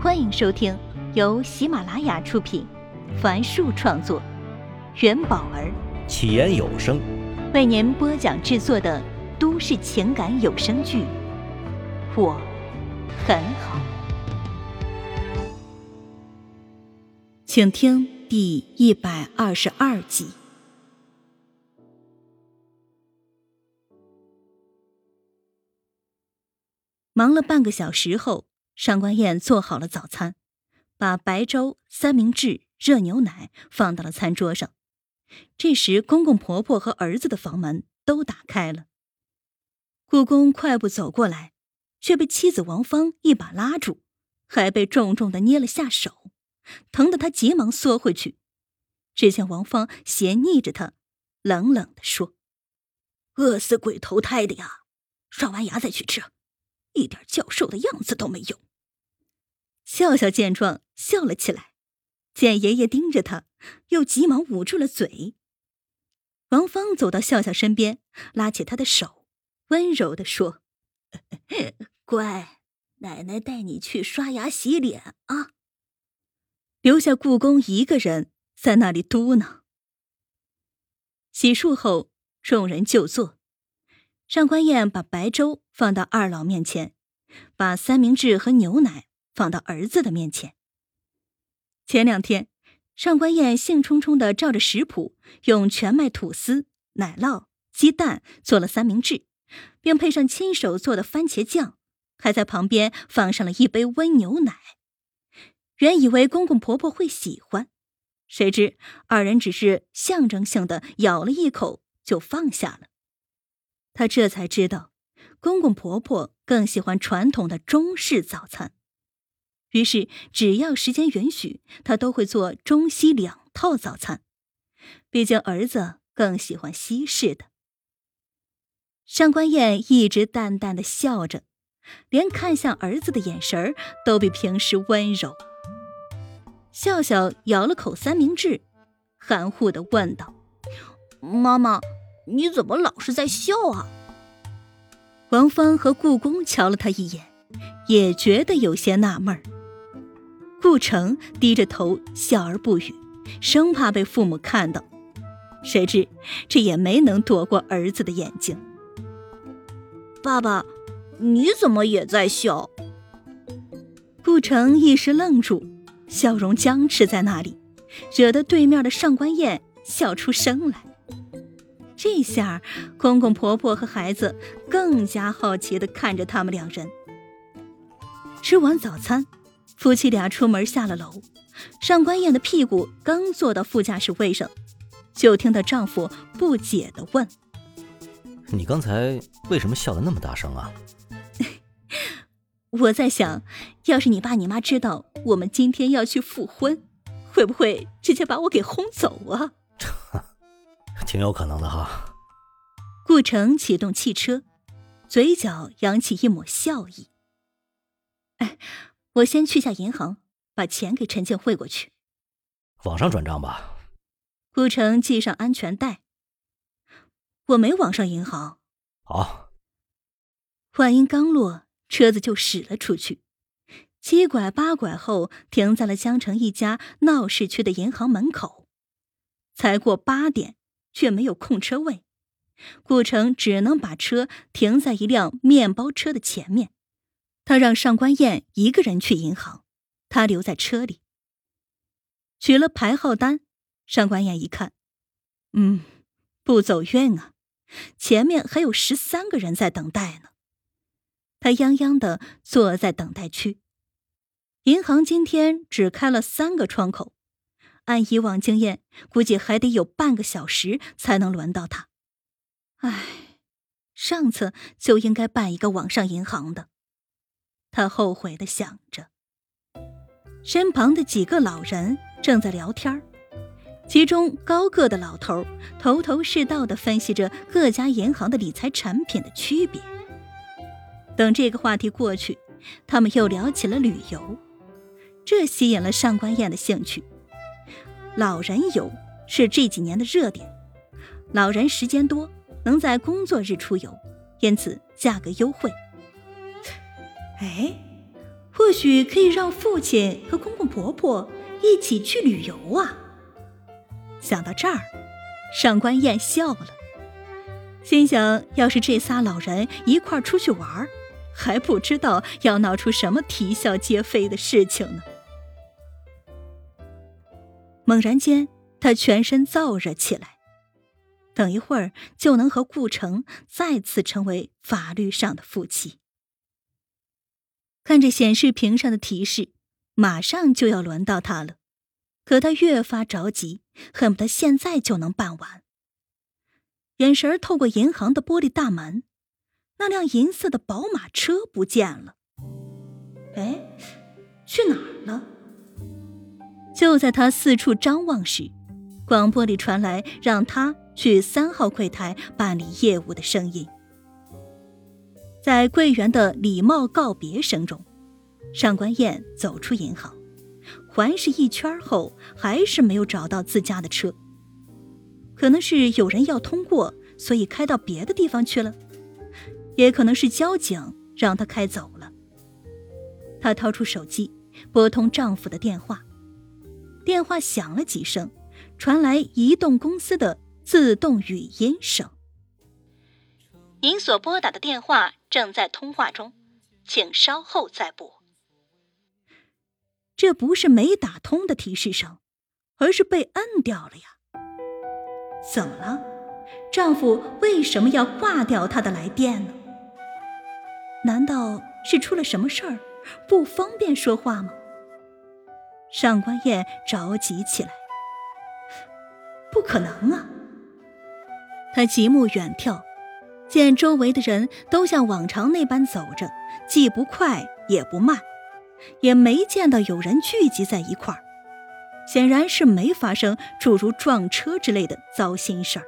欢迎收听由喜马拉雅出品，凡树创作，元宝儿起言有声为您播讲制作的都市情感有声剧《我很好》，请听第一百二十二集。忙了半个小时后。上官燕做好了早餐，把白粥、三明治、热牛奶放到了餐桌上。这时，公公婆婆和儿子的房门都打开了。故宫快步走过来，却被妻子王芳一把拉住，还被重重的捏了下手，疼得他急忙缩回去。只见王芳斜睨着他，冷冷的说：“饿死鬼投胎的呀！刷完牙再去吃，一点教授的样子都没有。”笑笑见状，笑了起来。见爷爷盯着他，又急忙捂住了嘴。王芳走到笑笑身边，拉起他的手，温柔的说：“乖，奶奶带你去刷牙洗脸啊。”留下故宫一个人在那里嘟囔。洗漱后，众人就坐。上官燕把白粥放到二老面前，把三明治和牛奶。放到儿子的面前。前两天，上官燕兴冲冲的照着食谱，用全麦吐司、奶酪、鸡蛋做了三明治，并配上亲手做的番茄酱，还在旁边放上了一杯温牛奶。原以为公公婆婆会喜欢，谁知二人只是象征性的咬了一口就放下了。他这才知道，公公婆婆更喜欢传统的中式早餐。于是，只要时间允许，他都会做中西两套早餐。毕竟儿子更喜欢西式的。上官燕一直淡淡的笑着，连看向儿子的眼神都比平时温柔。笑笑咬了口三明治，含糊的问道：“妈妈，你怎么老是在笑啊？”王芳和故宫瞧了他一眼，也觉得有些纳闷儿。顾城低着头笑而不语，生怕被父母看到。谁知这也没能躲过儿子的眼睛。爸爸，你怎么也在笑？顾城一时愣住，笑容僵持在那里，惹得对面的上官燕笑出声来。这下公公婆婆和孩子更加好奇地看着他们两人。吃完早餐。夫妻俩出门下了楼，上官燕的屁股刚坐到副驾驶位上，就听到丈夫不解的问：“你刚才为什么笑得那么大声啊？” 我在想，要是你爸你妈知道我们今天要去复婚，会不会直接把我给轰走啊？挺有可能的哈。顾城启动汽车，嘴角扬起一抹笑意。哎。我先去下银行，把钱给陈静汇过去。网上转账吧。顾城系上安全带。我没网上银行。好。话音刚落，车子就驶了出去，七拐八拐后停在了江城一家闹市区的银行门口。才过八点，却没有空车位，顾城只能把车停在一辆面包车的前面。他让上官燕一个人去银行，他留在车里。取了排号单，上官燕一看，嗯，不走运啊，前面还有十三个人在等待呢。他泱泱的坐在等待区。银行今天只开了三个窗口，按以往经验，估计还得有半个小时才能轮到他。唉，上次就应该办一个网上银行的。他后悔的想着，身旁的几个老人正在聊天其中高个的老头头头是道的分析着各家银行的理财产品的区别。等这个话题过去，他们又聊起了旅游，这吸引了上官燕的兴趣。老人游是这几年的热点，老人时间多，能在工作日出游，因此价格优惠。哎，或许可以让父亲和公公婆婆一起去旅游啊。想到这儿，上官燕笑了，心想：要是这仨老人一块儿出去玩，还不知道要闹出什么啼笑皆非的事情呢。猛然间，他全身燥热起来，等一会儿就能和顾城再次成为法律上的夫妻。看着显示屏上的提示，马上就要轮到他了，可他越发着急，恨不得现在就能办完。眼神透过银行的玻璃大门，那辆银色的宝马车不见了。哎，去哪儿了？就在他四处张望时，广播里传来让他去三号柜台办理业务的声音。在柜员的礼貌告别声中，上官燕走出银行，环视一圈后，还是没有找到自家的车。可能是有人要通过，所以开到别的地方去了；也可能是交警让他开走了。她掏出手机，拨通丈夫的电话，电话响了几声，传来移动公司的自动语音声：“您所拨打的电话。”正在通话中，请稍后再拨。这不是没打通的提示声，而是被摁掉了呀！怎么了？丈夫为什么要挂掉她的来电呢？难道是出了什么事儿，不方便说话吗？上官燕着急起来。不可能啊！她极目远眺。见周围的人都像往常那般走着，既不快也不慢，也没见到有人聚集在一块儿，显然是没发生诸如撞车之类的糟心事儿。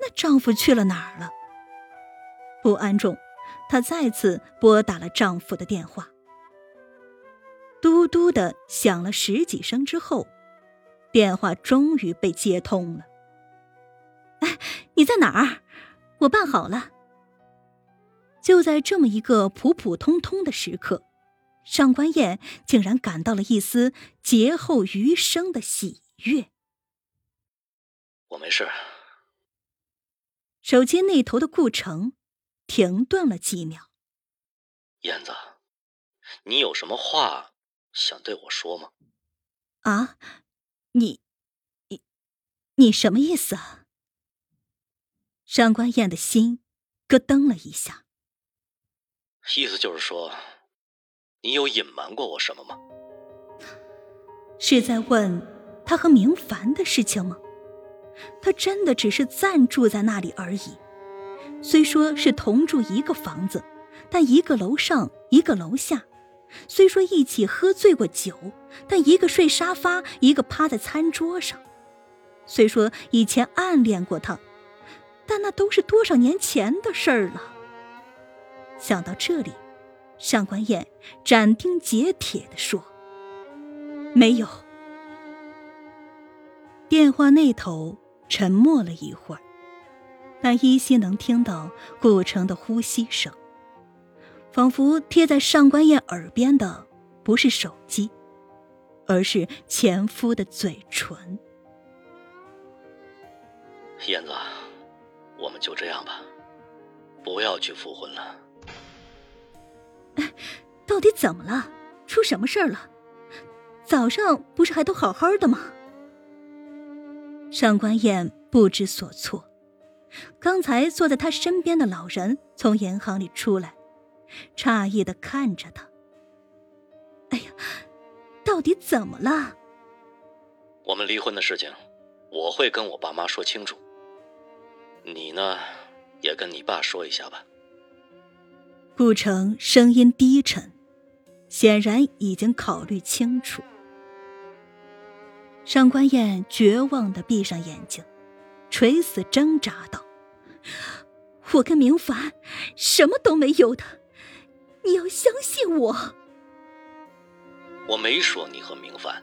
那丈夫去了哪儿了？不安中，她再次拨打了丈夫的电话。嘟嘟的响了十几声之后，电话终于被接通了。哎，你在哪儿？我办好了。就在这么一个普普通通的时刻，上官燕竟然感到了一丝劫后余生的喜悦。我没事。手机那头的顾城停顿了几秒。燕子，你有什么话想对我说吗？啊，你，你，你什么意思啊？上官燕的心咯噔了一下，意思就是说，你有隐瞒过我什么吗？是在问他和明凡的事情吗？他真的只是暂住在那里而已。虽说是同住一个房子，但一个楼上一个楼下；虽说一起喝醉过酒，但一个睡沙发，一个趴在餐桌上；虽说以前暗恋过他。但那都是多少年前的事儿了。想到这里，上官燕斩钉截铁地说：“没有。”电话那头沉默了一会儿，但依稀能听到顾城的呼吸声，仿佛贴在上官燕耳边的不是手机，而是前夫的嘴唇。燕子。我们就这样吧，不要去复婚了。哎，到底怎么了？出什么事儿了？早上不是还都好好的吗？上官燕不知所措。刚才坐在他身边的老人从银行里出来，诧异的看着他。哎呀，到底怎么了？我们离婚的事情，我会跟我爸妈说清楚。你呢，也跟你爸说一下吧。顾城声音低沉，显然已经考虑清楚。上官燕绝望的闭上眼睛，垂死挣扎道：“我跟明凡什么都没有的，你要相信我。”我没说你和明凡。